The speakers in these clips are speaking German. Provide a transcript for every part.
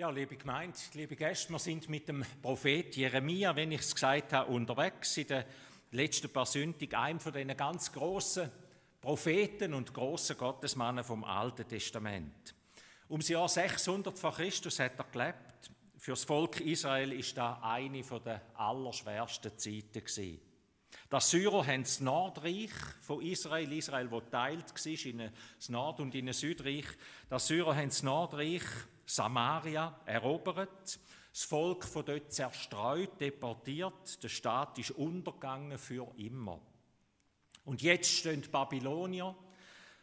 Ja, liebe Gemeinde, liebe Gäste, wir sind mit dem Prophet Jeremia, wenn ich es gesagt habe, unterwegs in der letzten Sündig, einem von den ganz großen Propheten und großen Gottesmannen vom Alten Testament. Um das Jahr 600 vor Christus hat er gelebt. Für das Volk Israel ist da eine der allerschwersten Zeiten gewesen. Die Syrer haben das Nordreich von Israel, Israel, wo teilt war in das Nord- und in das Südreich. Die Syrer haben das Nordreich Samaria erobert, das Volk von dort zerstreut, deportiert, der Staat ist untergegangen für immer. Und jetzt stehen die Babylonier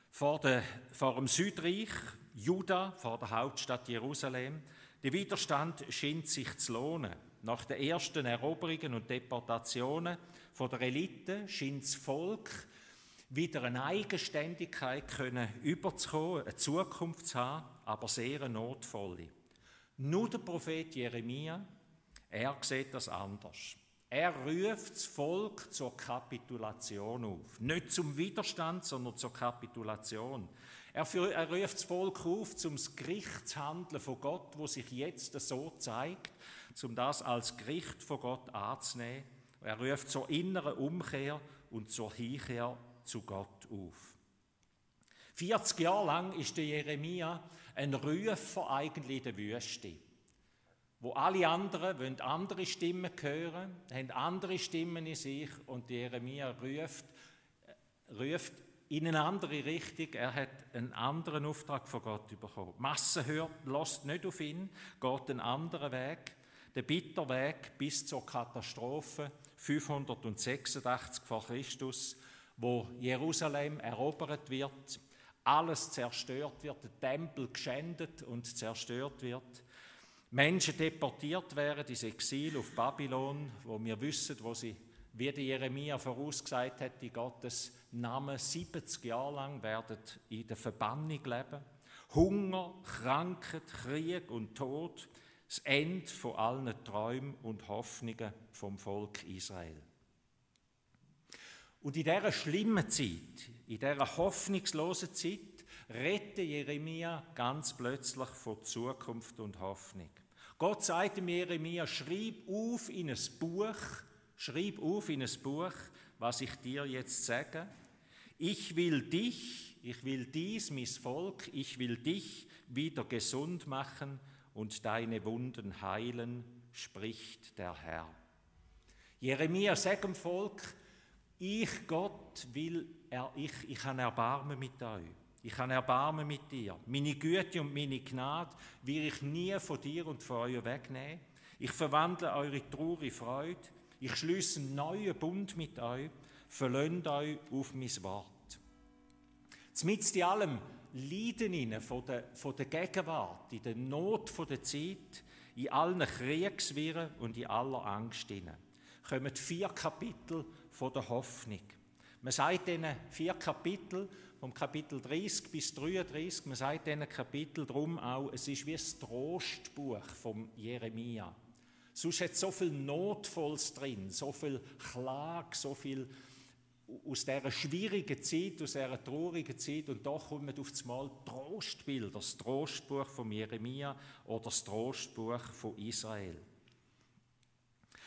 vor, der, vor dem Südreich, Juda, vor der Hauptstadt Jerusalem. Der Widerstand scheint sich zu lohnen. Nach den ersten Eroberungen und Deportationen von der Elite scheint das Volk wieder eine Eigenständigkeit können überzukommen, eine Zukunft zu haben, aber sehr eine notvolle. Nur der Prophet Jeremia, er sieht das anders. Er ruft das Volk zur Kapitulation auf. Nicht zum Widerstand, sondern zur Kapitulation. Er, er ruft das Volk auf, zum Gerichtshandeln von Gott, wo sich jetzt so zeigt, um das als Gericht von Gott anzunehmen. Er ruft zur inneren Umkehr und zur Hinkehr zu Gott auf. 40 Jahre lang ist der Jeremia ein Rufer eigentlich in der Wüste, wo alle anderen wollen andere Stimmen hören, haben andere Stimmen in sich und Jeremia ruft, ruft in eine andere Richtung. Er hat einen anderen Auftrag von Gott bekommen. Die Masse hört, lässt nicht auf ihn, geht einen anderen Weg, den Bitterweg bis zur Katastrophe 586 vor Christus wo Jerusalem erobert wird, alles zerstört wird, der Tempel geschändet und zerstört wird, Menschen deportiert werden ins Exil auf Babylon, wo wir wissen, wo sie, wie der Jeremia vorausgesagt hat, in Gottes Namen 70 Jahre lang werden in der Verbannung leben. Hunger, Krankheit, Krieg und Tod, das Ende von allen Träumen und Hoffnungen vom Volk Israel. Und in dieser schlimmen Zeit, in dieser hoffnungslosen Zeit, rette Jeremia ganz plötzlich von Zukunft und Hoffnung. Gott sagt dem Jeremia, schreib auf in ein Buch, schreib auf in ein Buch, was ich dir jetzt sage. Ich will dich, ich will dies, mein Volk, ich will dich wieder gesund machen und deine Wunden heilen, spricht der Herr. Jeremia sagt dem Volk, ich, Gott, will, er, ich, ich habe Erbarmen mit euch. Ich habe Erbarmen mit dir. Meine Güte und meine Gnade will ich nie von dir und von euch wegnehmen. Ich verwandle eure traurige Freude. Ich schließe einen neuen Bund mit euch. Verlöhnt euch auf mein Wort. Zumindest in allem Leiden von der, von der Gegenwart, in der Not von der Zeit, in allen Kriegswirren und in aller Angst hinein, kommen vier Kapitel von der Hoffnung. Man sagt diesen vier Kapitel, vom Kapitel 30 bis 33, man sagt diesen Kapitel drum auch, es ist wie ein Trostbuch vom Jeremia. Sonst hat so viel Notvolles drin, so viel Klage, so viel aus dieser schwierigen Zeit, aus dieser traurigen Zeit und doch kommt auf einmal Trostbilder, das Trostbuch von Jeremia oder das Trostbuch von Israel.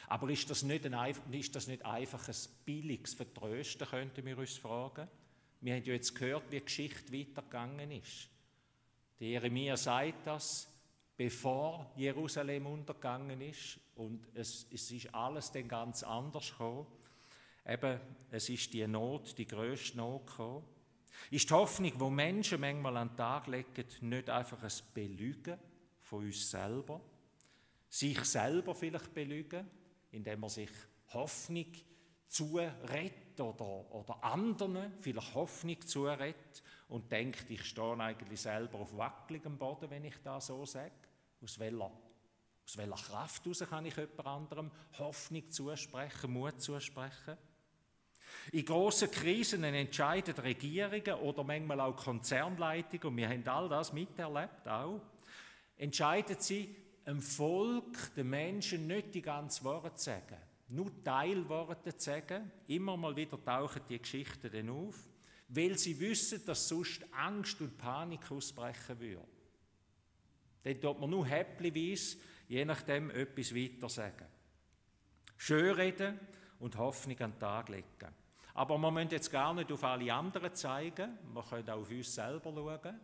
Aber ist das nicht, ein, ist das nicht einfach ein billiges Vertrösten, könnten wir uns fragen? Wir haben ja jetzt gehört, wie die Geschichte weitergegangen ist. Der Jeremia sagt das, bevor Jerusalem untergegangen ist und es, es ist alles dann ganz anders gekommen. Eben, es ist die Not, die grösste Not gekommen. Ist die Hoffnung, wo Menschen manchmal an den Tag legen, nicht einfach ein Belügen von uns selber, sich selber vielleicht belügen, indem man sich Hoffnung zurettet oder, oder anderen vielleicht Hoffnung zurettet und denkt, ich stehe eigentlich selber auf wackeligem Boden, wenn ich das so sage. Aus welcher, aus welcher Kraft heraus kann ich jemand anderem Hoffnung zusprechen, Mut zusprechen? In grossen Krisen entscheiden Regierungen oder manchmal auch Konzernleitungen, und wir haben all das miterlebt auch, entscheiden sie, dem Volk, den Menschen nicht die ganze Wahrheit zu sagen, nur Teilworte zu sagen. Immer mal wieder tauchen die Geschichten dann auf, weil sie wissen, dass sonst Angst und Panik ausbrechen würde. Dann tut man nur häppchenweise, je nachdem, etwas weiter sagen. Schön reden und Hoffnung an den Tag legen. Aber wir müssen jetzt gar nicht auf alle anderen zeigen, wir können auch auf uns selber schauen.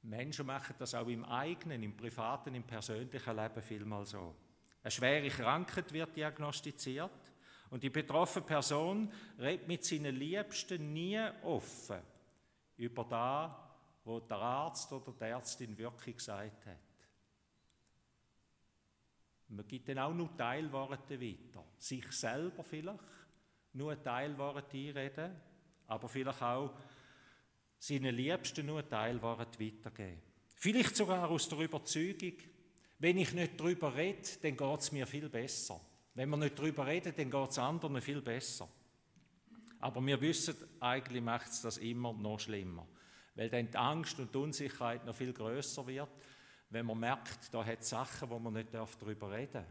Menschen machen das auch im eigenen, im privaten, im persönlichen Leben vielmal so. Eine schwere Krankheit wird diagnostiziert und die betroffene Person redet mit seinen Liebsten nie offen über das, was der Arzt oder die Ärztin wirklich gesagt hat. Man gibt dann auch nur Teilworte weiter. Sich selber vielleicht, nur ein Teilwort einreden, aber vielleicht auch seinen Liebsten nur ein Teilwort weitergeben. Vielleicht sogar aus der Überzeugung, wenn ich nicht darüber rede, dann geht es mir viel besser. Wenn wir nicht darüber reden, dann geht es anderen viel besser. Aber wir wissen, eigentlich macht es das immer noch schlimmer. Weil dann die Angst und die Unsicherheit noch viel größer wird, wenn man merkt, da hat es Sachen, wo man nicht darüber reden darf.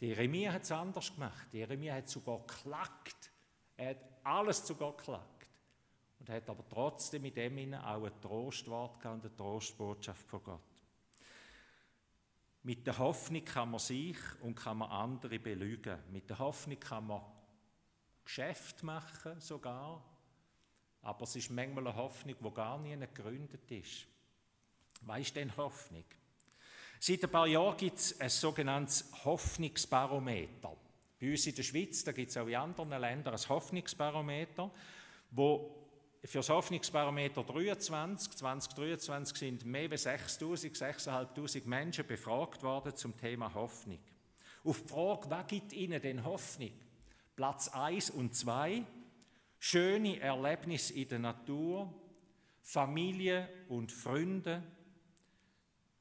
Die Jeremia hat es anders gemacht. Die Jeremia hat sogar geklagt. Er hat alles sogar geklagt. Und hat aber trotzdem mit dem auch ein Trostwort gehabt, eine Trostbotschaft von Gott. Mit der Hoffnung kann man sich und kann man andere belügen. Mit der Hoffnung kann man Geschäft machen sogar, aber es ist manchmal eine Hoffnung, die gar nie gegründet ist. Was ist denn Hoffnung? Seit ein paar Jahren gibt es ein sogenanntes Hoffnungsbarometer. Bei uns in der Schweiz, da gibt es auch in anderen Ländern ein Hoffnungsbarometer, wo für das Hoffnungsbarometer 23, 2023 sind mehr als 6'000, 6'500 Menschen befragt worden zum Thema Hoffnung. Auf die Frage, was gibt ihnen denn Hoffnung? Platz 1 und 2, schöne Erlebnisse in der Natur, Familie und Freunde,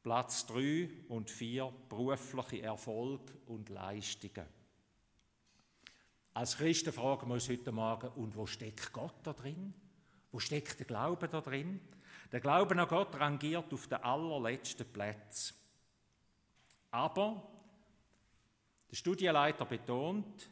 Platz 3 und 4 berufliche Erfolg und Leistungen. Als Christen fragen wir uns heute Morgen, und wo steckt Gott da drin? Wo steckt der Glaube da drin? Der Glaube an Gott rangiert auf den allerletzten Platz. Aber der Studienleiter betont,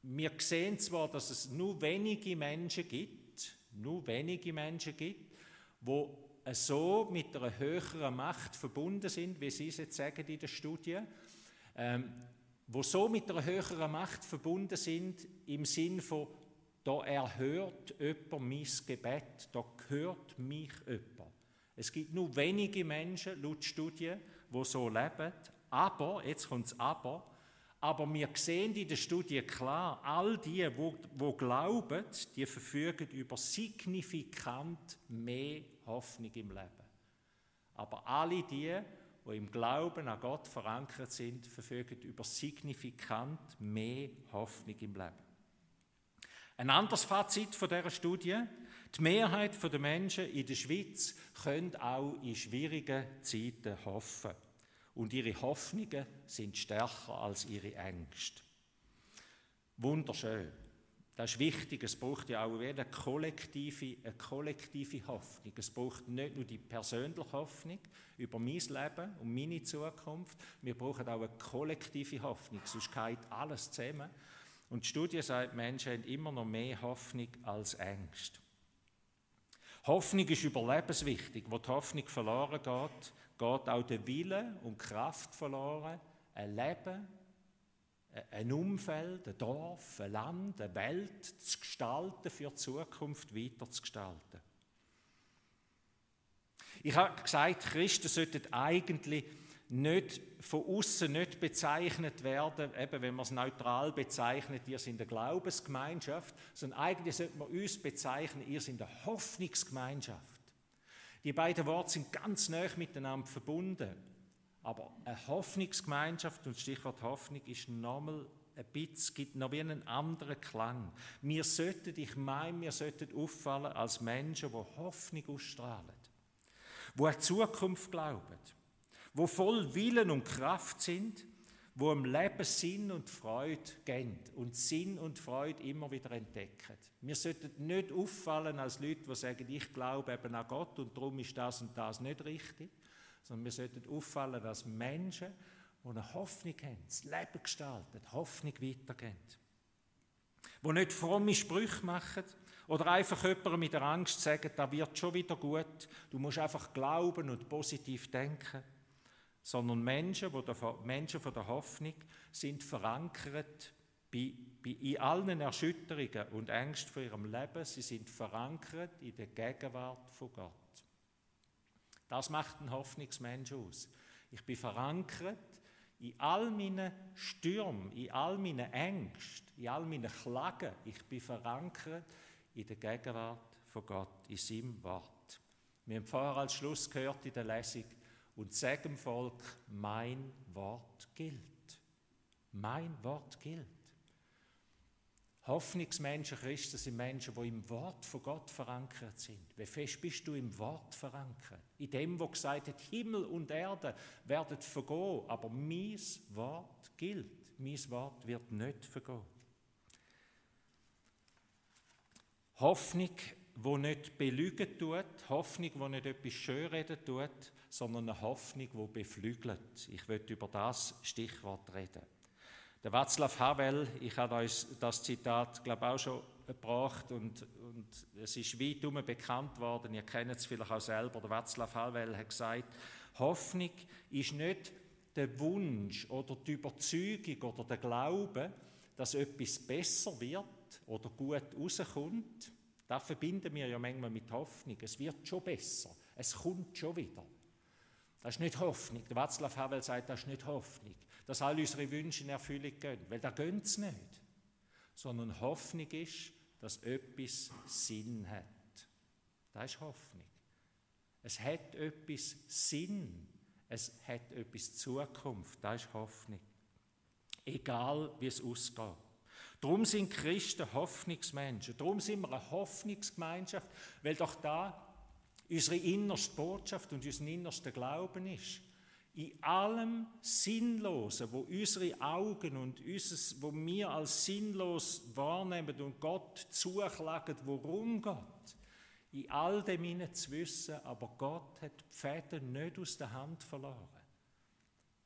wir sehen zwar, dass es nur wenige Menschen gibt, nur wenige Menschen gibt, wo so mit einer höheren Macht verbunden sind, wie Sie es jetzt sagen in der Studie, ähm, wo so mit einer höheren Macht verbunden sind im Sinn von, da erhört jemand mein Gebet, da hört mich jemand. Es gibt nur wenige Menschen, laut Studien, die so leben, aber, jetzt kommt es aber, aber wir sehen in der Studie klar, all die, wo glauben, die verfügen über signifikant mehr Hoffnung im Leben. Aber alle die, die im Glauben an Gott verankert sind, verfügen über signifikant mehr Hoffnung im Leben. Ein anderes Fazit von dieser Studie, die Mehrheit der Menschen in der Schweiz können auch in schwierigen Zeiten hoffen und ihre Hoffnungen sind stärker als ihre Ängste. Wunderschön. Das ist wichtig. Es braucht ja auch eine kollektive, eine kollektive Hoffnung. Es braucht nicht nur die persönliche Hoffnung über mein Leben und meine Zukunft. Wir brauchen auch eine kollektive Hoffnung. Sonst geht alles zusammen. Und die Studie sagt, Menschen haben immer noch mehr Hoffnung als Ängste. Hoffnung ist überlebenswichtig. Wo die Hoffnung verloren geht, geht auch der Wille und Kraft verloren, ein Leben, ein Umfeld, ein Dorf, ein Land, eine Welt zu gestalten, für die Zukunft weiter zu gestalten. Ich habe gesagt, Christen sollten eigentlich nicht von außen nicht bezeichnet werden, eben wenn man es neutral bezeichnet, ihr seid eine Glaubensgemeinschaft, sondern eigentlich sollte man uns bezeichnen, ihr seid eine Hoffnungsgemeinschaft. Die beiden Worte sind ganz nah miteinander verbunden. Aber eine Hoffnungsgemeinschaft, und Stichwort Hoffnung, ist nochmal ein bisschen, gibt noch wie einen anderen Klang. Wir sollten, ich meine, wir sollten auffallen als Menschen, die Hoffnung ausstrahlen, die an Zukunft glauben, die voll Willen und Kraft sind, wo im Leben Sinn und Freude geben und Sinn und Freude immer wieder entdecken. Wir sollten nicht auffallen als Leute, die sagen, ich glaube eben an Gott und darum ist das und das nicht richtig, sondern wir sollten auffallen als Menschen, die eine Hoffnung haben, das Leben gestalten, Hoffnung weitergeben. Die nicht fromme Sprüche machen oder einfach jemandem mit der Angst sagen, da wird schon wieder gut, du musst einfach glauben und positiv denken sondern Menschen, wo der, Menschen von der Hoffnung sind verankert bei, bei, in allen Erschütterungen und Ängsten von ihrem Leben. Sie sind verankert in der Gegenwart von Gott. Das macht ein Hoffnungsmensch aus. Ich bin verankert in all meinen Stürmen, in all meinen Ängsten, in all meinen Klagen. Ich bin verankert in der Gegenwart von Gott, in seinem Wort. Wir haben vorher als Schluss gehört in der Lesung, und sag dem Volk, mein Wort gilt. Mein Wort gilt. Hoffnungsmenschen, Christen sind Menschen, die im Wort von Gott verankert sind. Wie fest bist du im Wort verankert? In dem, wo gesagt hat, Himmel und Erde werden vergehen, aber mein Wort gilt. Mein Wort wird nicht vergehen. Hoffnung, wo nicht belügen tut, Hoffnung, wo nicht etwas schönreden tut, sondern eine Hoffnung, wo beflügelt. Ich möchte über das Stichwort reden. Der Václav Havel, ich habe euch das Zitat, glaube auch schon gebracht und, und es ist weit herum bekannt worden, ihr kennt es vielleicht auch selber, der Václav Havel hat gesagt, Hoffnung ist nicht der Wunsch oder die Überzeugung oder der Glaube, dass etwas besser wird oder gut rauskommt. Das verbinden wir ja manchmal mit Hoffnung. Es wird schon besser, es kommt schon wieder. Das ist nicht Hoffnung. Der Václav Havel sagt, das ist nicht Hoffnung dass all unsere Wünsche in Erfüllung gehen. Weil da gehen sie nicht. Sondern Hoffnung ist, dass etwas Sinn hat. Das ist Hoffnung. Es hat etwas Sinn. Es hat etwas Zukunft. Das ist Hoffnung. Egal, wie es ausgeht. Darum sind Christen Hoffnungsmenschen. Darum sind wir eine Hoffnungsgemeinschaft, weil doch da unsere innerste Botschaft und unser innerster Glauben ist in allem Sinnlosen, wo unsere Augen und unseres, wo wir als sinnlos wahrnehmen und Gott zuklagen, worum Gott, in all dem zu wissen, aber Gott hat die Fäden nicht aus der Hand verloren.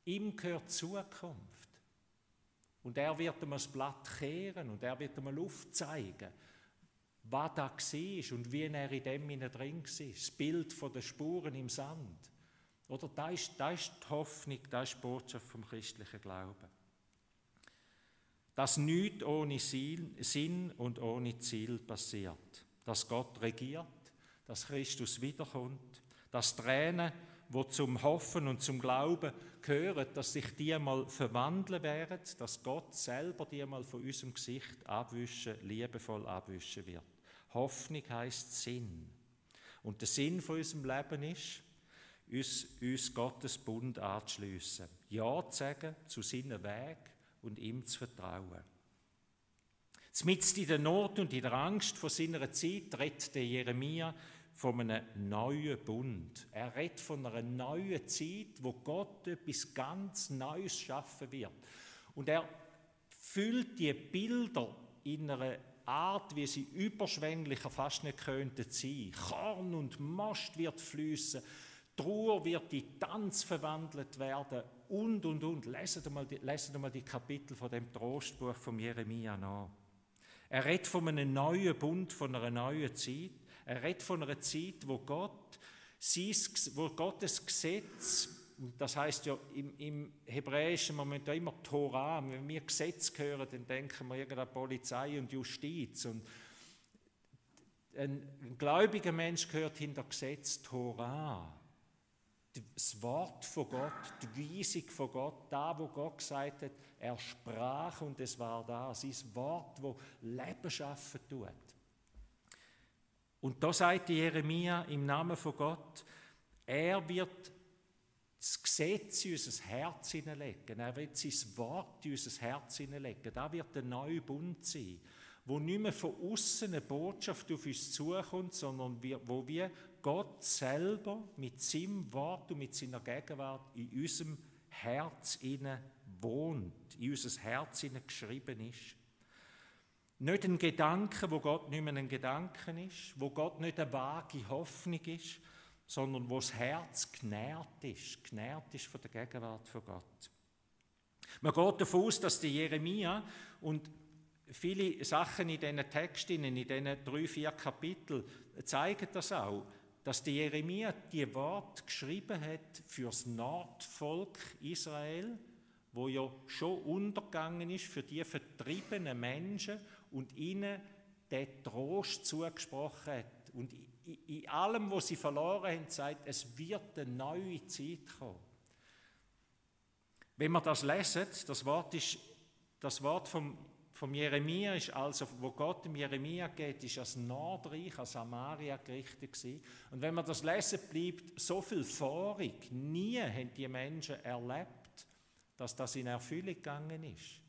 Ihm gehört Zukunft. Und er wird ihm das Blatt kehren und er wird ihm Luft zeigen, was da war und wie er in dem drin war. Das Bild von den Spuren im Sand. Oder da ist, da ist die Hoffnung, da ist die Botschaft vom christlichen Glauben. Dass nichts ohne Sinn und ohne Ziel passiert. Dass Gott regiert, dass Christus wiederkommt, dass Tränen, wo zum Hoffen und zum Glauben gehören, dass sich die mal verwandeln werden, dass Gott selber die mal von unserem Gesicht abwischen, liebevoll abwischen wird. Hoffnung heißt Sinn. Und der Sinn von unserem Leben ist, uns, uns Gottes Bund anzuschliessen, Ja zu sagen zu seinem Weg und ihm zu vertrauen. Zumindest in der Not und in der Angst vor seiner Zeit redet der Jeremia von einem neuen Bund. Er redet von einer neuen Zeit, wo Gott etwas ganz Neues schaffen wird. Und er füllt die Bilder in einer Art, wie sie überschwänglicher fast nicht könnten sein. Korn und Most wird fließen. Trauer wird in Tanz verwandelt werden und, und, und. Leset mal, die, leset mal die Kapitel von dem Trostbuch von Jeremia nach. Er redet von einem neuen Bund, von einer neuen Zeit. Er redet von einer Zeit, wo Gott, wo Gottes Gesetz, das heißt ja im, im Hebräischen Moment ja immer Torah, wenn wir Gesetz hören, dann denken wir irgendeine Polizei und Justiz. Und ein, ein gläubiger Mensch gehört hinter Gesetz Torah das Wort von Gott, die Weisung von Gott, da, wo Gott gesagt hat, er sprach und es war da, sein Wort, wo Leben schaffen tut. Und da sagt Jeremia im Namen von Gott, er wird das Gesetz in unser Herz hineinlegen, er wird sein Wort in unser Herz hineinlegen, da wird der neue Bund sein, wo nicht mehr von außen eine Botschaft auf uns zukommt, sondern wo wir Gott selber mit seinem Wort und mit seiner Gegenwart in unserem Herz inne wohnt, in unser Herz inne geschrieben ist. Nicht ein Gedanke, wo Gott nicht mehr ein Gedanke ist, wo Gott nicht eine vage Hoffnung ist, sondern wo das Herz genährt ist, genährt ist von der Gegenwart von Gott. Man geht davon aus, dass die Jeremia und viele Sachen in diesen Texten, in diesen drei, vier Kapiteln zeigen das auch, dass der Jeremia die Wort geschrieben hat fürs Nordvolk Israel, wo ja schon untergegangen ist für die vertriebenen Menschen und ihnen den Trost zugesprochen hat. Und in allem, was sie verloren haben, sagt, es wird eine neue Zeit kommen. Wenn wir das lesen, das Wort, ist, das Wort vom, vom Jeremia ist also, wo Gott dem Jeremia geht, ist als Nordreich, als Samaria gerichtet gewesen. Und wenn man das lesen, bleibt so viel vorig. Nie haben die Menschen erlebt, dass das in Erfüllung gegangen ist.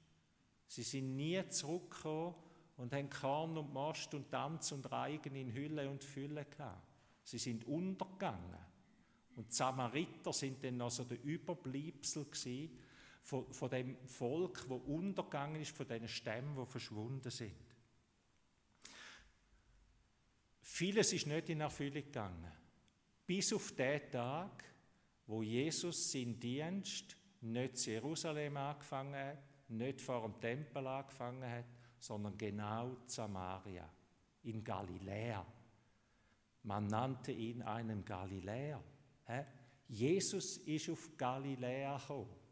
Sie sind nie zurückgekommen und haben Korn und Most und Tanz und Reigen in Hülle und Fülle gehabt. Sie sind untergegangen. Und die Samariter sind dann noch so der Überbleibsel von, von dem Volk, wo untergegangen ist, von den Stämmen, die verschwunden sind. Vieles ist nicht in Erfüllung gegangen. Bis auf den Tag, wo Jesus seinen Dienst nicht in Jerusalem angefangen hat, nicht vor dem Tempel angefangen hat, sondern genau in Samaria, in Galiläa. Man nannte ihn einen Galiläer. Jesus ist auf Galiläa gekommen,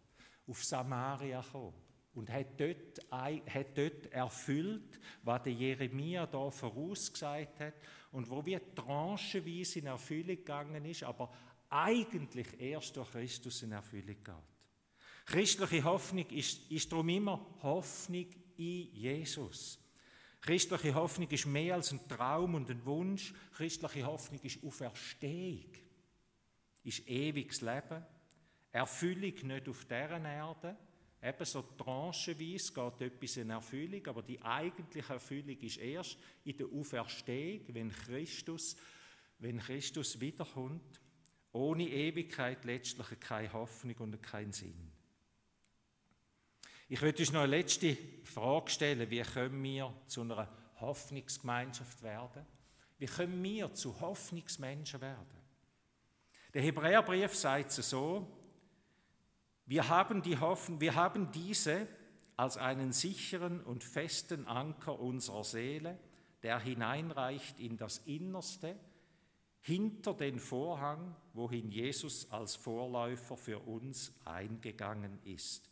auf Samaria gekommen und hat dort, hat dort erfüllt, was der Jeremia da vorausgesagt hat und wo wir tranchenweise in Erfüllung gegangen ist, aber eigentlich erst durch Christus in Erfüllung geht. Christliche Hoffnung ist, ist darum immer Hoffnung in Jesus. Christliche Hoffnung ist mehr als ein Traum und ein Wunsch. Christliche Hoffnung ist Auferstehung, ist ewiges Leben, Erfüllung nicht auf dieser Erde. Eben so tranchenweise geht etwas in Erfüllung, aber die eigentliche Erfüllung ist erst in der Auferstehung, wenn Christus, wenn Christus wiederkommt. Ohne Ewigkeit letztlich keine Hoffnung und keinen Sinn. Ich würde uns noch eine letzte Frage stellen. Wie können wir zu einer Hoffnungsgemeinschaft werden? Wie können wir zu Hoffnungsmenschen werden? Der Hebräerbrief sagt es so, wir haben, die Hoffnung, wir haben diese als einen sicheren und festen Anker unserer Seele, der hineinreicht in das Innerste, hinter den Vorhang, wohin Jesus als Vorläufer für uns eingegangen ist.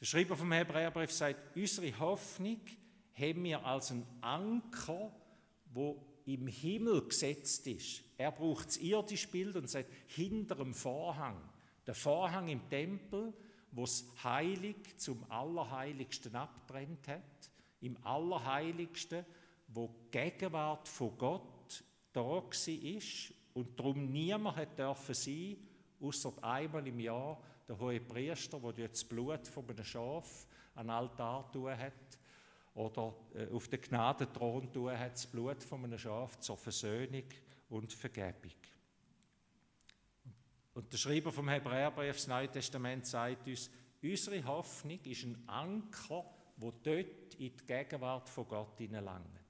Der Schreiber vom Hebräerbrief sagt, unsere Hoffnung haben wir als einen Anker, wo im Himmel gesetzt ist. Er braucht das irdische Bild und sagt, hinter dem Vorhang. Der Vorhang im Tempel, wo es heilig zum Allerheiligsten abtrennt hat. Im Allerheiligsten, wo die Gegenwart von Gott da war und darum niemand hat dürfen sein, außer einmal im Jahr der hohe Priester, der das Blut von einem Schaf an Altar tun hat, oder äh, auf den Gnadenthron tun hat, das Blut von einem Schaf zur Versöhnung und Vergebung. Und der Schreiber vom Hebräerbrief des Neuen Testaments sagt uns, unsere Hoffnung ist ein Anker, wo dort in die Gegenwart von Gott hineinlangt.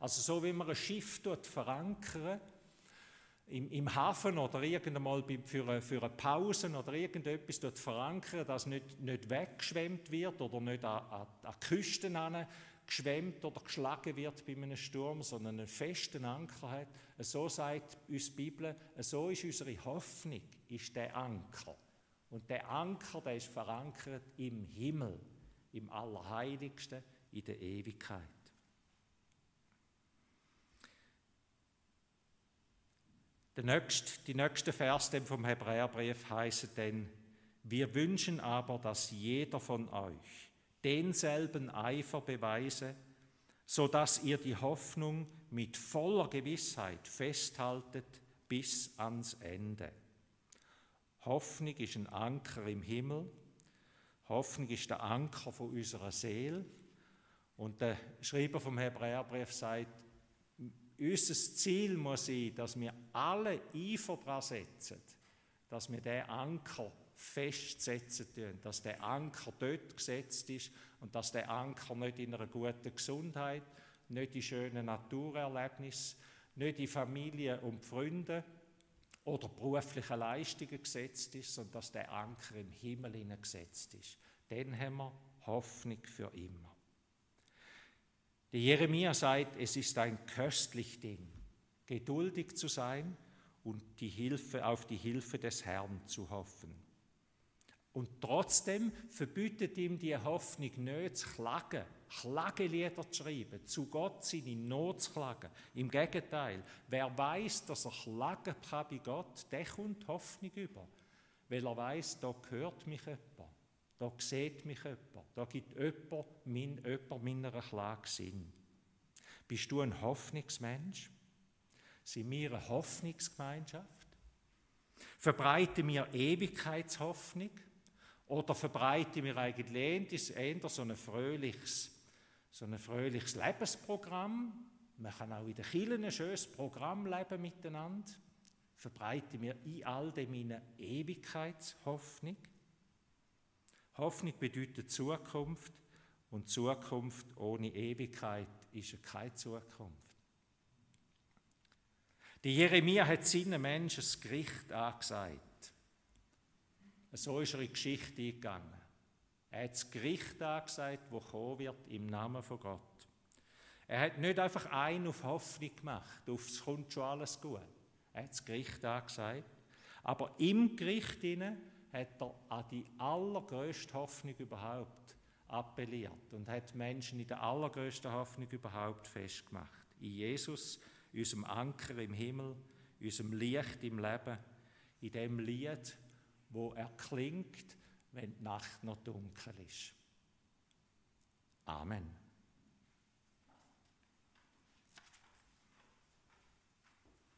Also so wie man ein Schiff dort verankern im, im Hafen oder irgendeinmal für für eine Pause oder irgendetwas dort verankern, dass nicht, nicht weggeschwemmt wird oder nicht an, an, an Küsten geschwemmt oder geschlagen wird bei einem Sturm, sondern einen festen Anker hat. So sagt uns die Bibel, so ist unsere Hoffnung, ist der Anker. Und der Anker, der ist verankert im Himmel, im Allerheiligsten, in der Ewigkeit. Der nächste, die nächste Vers vom Hebräerbrief heißt denn, wir wünschen aber, dass jeder von euch denselben Eifer beweise, so dass ihr die Hoffnung mit voller Gewissheit festhaltet bis ans Ende. Hoffnung ist ein Anker im Himmel. Hoffnung ist der Anker von unserer Seele. Und der Schreiber vom Hebräerbrief sagt, unser Ziel muss sein, dass wir alle Eifer dran setzen, dass wir den Anker festsetzen tun, dass der Anker dort gesetzt ist und dass der Anker nicht in einer guten Gesundheit, nicht in schönen Naturerlebnissen, nicht in Familie und Freunde oder beruflichen Leistungen gesetzt ist, sondern dass der Anker im Himmel gesetzt ist. Dann haben wir Hoffnung für immer. Der Jeremia sagt, es ist ein köstlich Ding, geduldig zu sein und die Hilfe, auf die Hilfe des Herrn zu hoffen. Und trotzdem verbietet ihm die Hoffnung nicht zu klagen, Klagelieder zu schreiben, zu Gott seine Not zu klagen. Im Gegenteil, wer weiß, dass er klagen kann bei Gott, der kommt Hoffnung über. Weil er weiß, da gehört mich jemand, da sieht mich jemand, da gibt jemand, mein, jemand meiner Klage Sinn. Bist du ein Hoffnungsmensch? Sind wir eine Hoffnungsgemeinschaft? Verbreiten wir Ewigkeitshoffnung? Oder verbreiten wir eigentlich eher so ein fröhliches, so ein fröhliches Lebensprogramm? Man kann auch in der Kirche ein schönes Programm leben miteinander. Verbreiten wir in all dem eine Ewigkeitshoffnung? Hoffnung bedeutet Zukunft und Zukunft ohne Ewigkeit ist keine Zukunft. Die Jeremia hat seinen Menschen das Gericht angesagt. So ist er in die Geschichte eingegangen. Er hat das Gericht angesagt, das kommen wird im Namen von Gott. Er hat nicht einfach einen auf Hoffnung gemacht, auf es kommt schon alles gut. Er hat das Gericht angesagt. Aber im Gericht hat er an die allergrößte Hoffnung überhaupt appelliert und hat Menschen in der allergrößten Hoffnung überhaupt festgemacht. In Jesus, unserem Anker im Himmel, unserem Licht im Leben, in dem Lied, wo erklingt, wenn die Nacht noch dunkel ist. Amen.